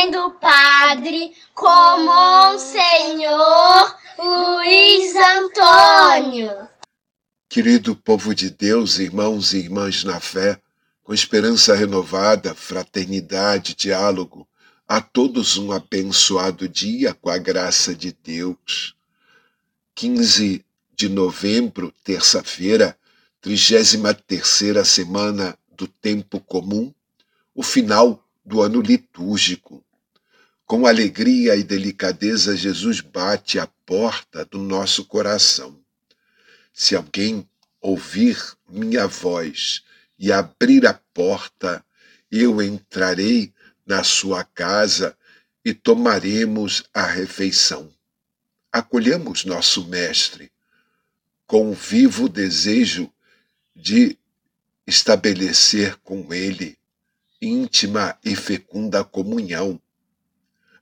Mensagem do Padre com Monsenhor Luiz Antônio. Querido povo de Deus, irmãos e irmãs na fé, com esperança renovada, fraternidade, diálogo, a todos um abençoado dia com a graça de Deus. 15 de novembro, terça-feira, 33 semana do tempo comum, o final do ano litúrgico. Com alegria e delicadeza, Jesus bate à porta do nosso coração. Se alguém ouvir minha voz e abrir a porta, eu entrarei na sua casa e tomaremos a refeição. Acolhemos nosso Mestre com o vivo desejo de estabelecer com ele íntima e fecunda comunhão.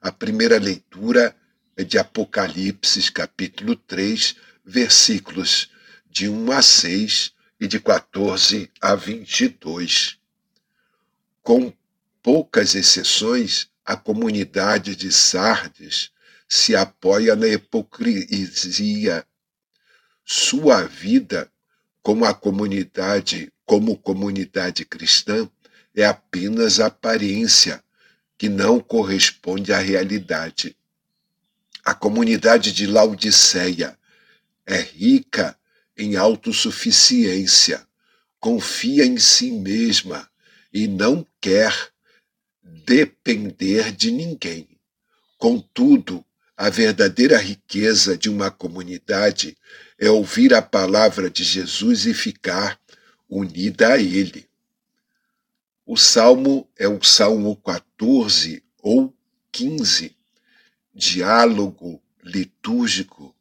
A primeira leitura é de Apocalipse, capítulo 3, versículos de 1 a 6 e de 14 a 22. Com poucas exceções, a comunidade de Sardes se apoia na hipocrisia. Sua vida como a comunidade, como comunidade cristã, é apenas aparência que não corresponde à realidade. A comunidade de Laodiceia é rica em autossuficiência, confia em si mesma e não quer depender de ninguém. Contudo, a verdadeira riqueza de uma comunidade é ouvir a palavra de Jesus e ficar unida a Ele. O salmo é o Salmo 14 ou 15, diálogo litúrgico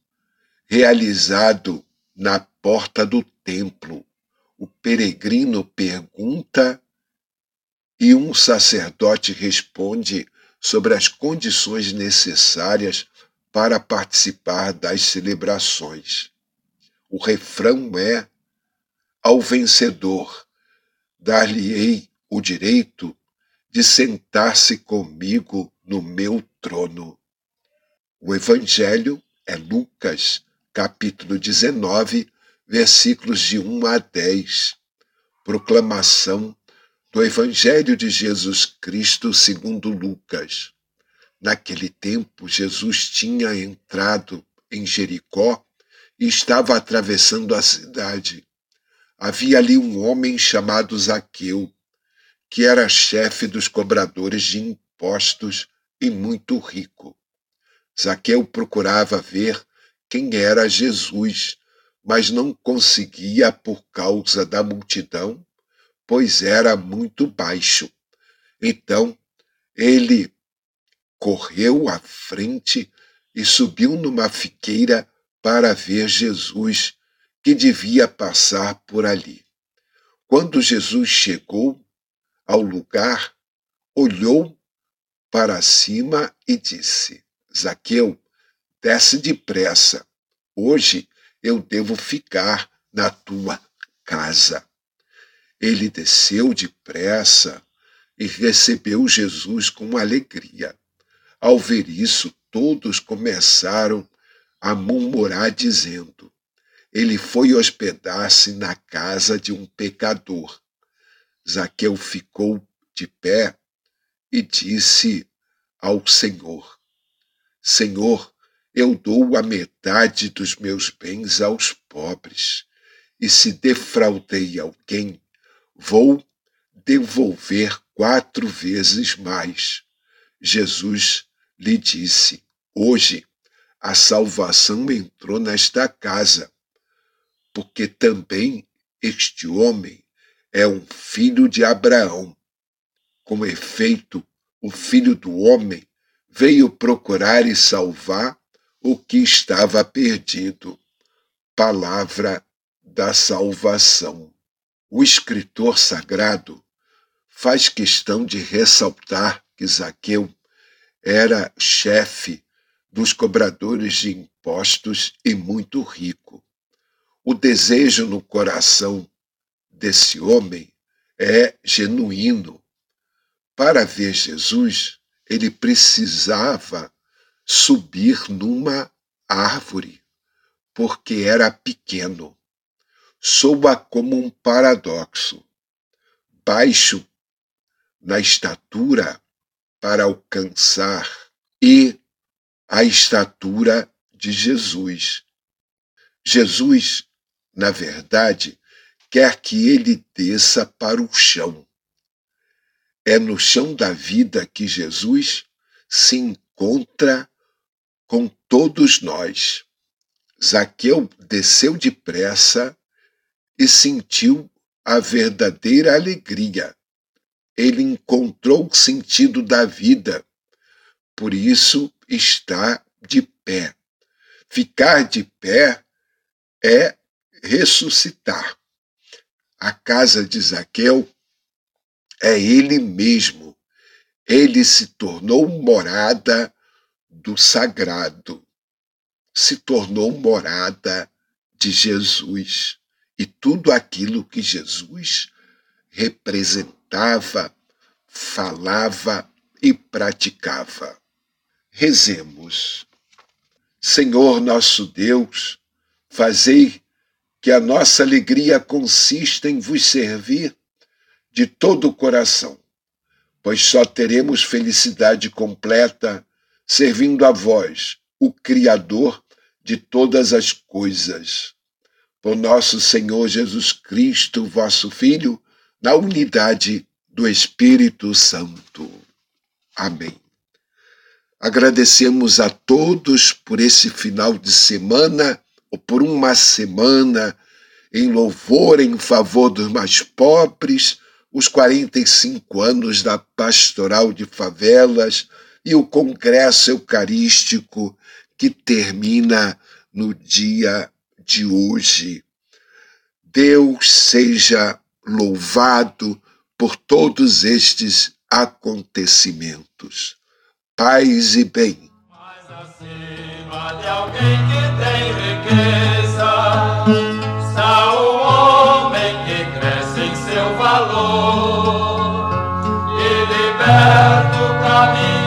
realizado na porta do templo. O peregrino pergunta e um sacerdote responde sobre as condições necessárias para participar das celebrações. O refrão é: Ao vencedor, dar-lhe-ei o direito de sentar-se comigo no meu trono. O Evangelho é Lucas, capítulo 19, versículos de 1 a 10. Proclamação do Evangelho de Jesus Cristo segundo Lucas. Naquele tempo, Jesus tinha entrado em Jericó e estava atravessando a cidade. Havia ali um homem chamado Zaqueu, que era chefe dos cobradores de impostos e muito rico. Zaqueu procurava ver quem era Jesus, mas não conseguia por causa da multidão, pois era muito baixo. Então ele correu à frente e subiu numa figueira para ver Jesus, que devia passar por ali. Quando Jesus chegou ao lugar, olhou para cima e disse: Zaqueu, desce depressa. Hoje eu devo ficar na tua casa. Ele desceu depressa e recebeu Jesus com alegria. Ao ver isso, todos começaram a murmurar, dizendo: Ele foi hospedar-se na casa de um pecador. Zaqueu ficou de pé e disse ao Senhor: Senhor, eu dou a metade dos meus bens aos pobres, e se defraudei alguém, vou devolver quatro vezes mais. Jesus lhe disse: Hoje a salvação entrou nesta casa, porque também este homem é um filho de Abraão. Com efeito, o filho do homem veio procurar e salvar o que estava perdido. Palavra da salvação. O escritor sagrado faz questão de ressaltar que Zaqueu era chefe dos cobradores de impostos e muito rico. o desejo no coração desse homem é genuíno. Para ver Jesus, ele precisava subir numa árvore, porque era pequeno. Soa como um paradoxo. Baixo na estatura para alcançar e a estatura de Jesus. Jesus, na verdade, quer que ele desça para o chão. É no chão da vida que Jesus se encontra com todos nós. Zaqueu desceu depressa e sentiu a verdadeira alegria. Ele encontrou o sentido da vida, por isso está de pé. Ficar de pé é ressuscitar. A casa de Zaqueu é ele mesmo. Ele se tornou morada do sagrado, se tornou morada de Jesus. E tudo aquilo que Jesus representava, falava e praticava. Rezemos. Senhor nosso Deus, fazei que a nossa alegria consista em vos servir de todo o coração, pois só teremos felicidade completa servindo a vós, o Criador de todas as coisas. Por nosso Senhor Jesus Cristo, vosso Filho, na unidade do Espírito Santo. Amém. Agradecemos a todos por esse final de semana ou por uma semana em louvor em favor dos mais pobres, os 45 anos da Pastoral de Favelas e o Congresso Eucarístico que termina no dia de hoje. Deus seja louvado por todos estes acontecimentos. Paz e bem. Acima de alguém que riqueza, está o homem que cresce em seu valor e liberto caminha para